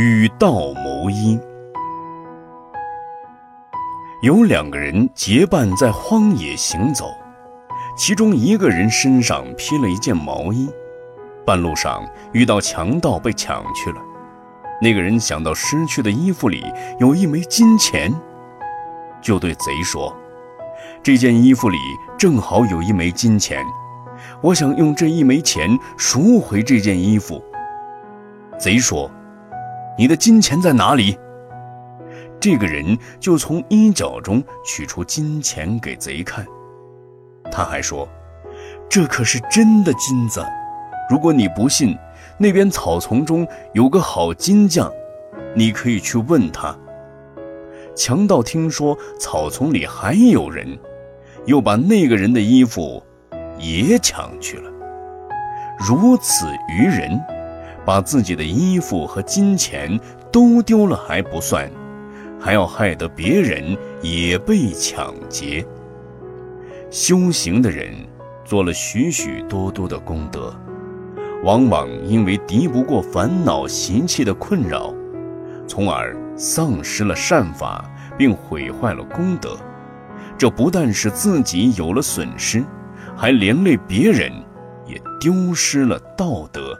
与道谋一。有两个人结伴在荒野行走，其中一个人身上披了一件毛衣，半路上遇到强盗被抢去了。那个人想到失去的衣服里有一枚金钱，就对贼说：“这件衣服里正好有一枚金钱，我想用这一枚钱赎回这件衣服。”贼说。你的金钱在哪里？这个人就从衣角中取出金钱给贼看。他还说：“这可是真的金子。如果你不信，那边草丛中有个好金匠，你可以去问他。”强盗听说草丛里还有人，又把那个人的衣服也抢去了。如此愚人。把自己的衣服和金钱都丢了还不算，还要害得别人也被抢劫。修行的人做了许许多多的功德，往往因为敌不过烦恼习气的困扰，从而丧失了善法，并毁坏了功德。这不但是自己有了损失，还连累别人，也丢失了道德。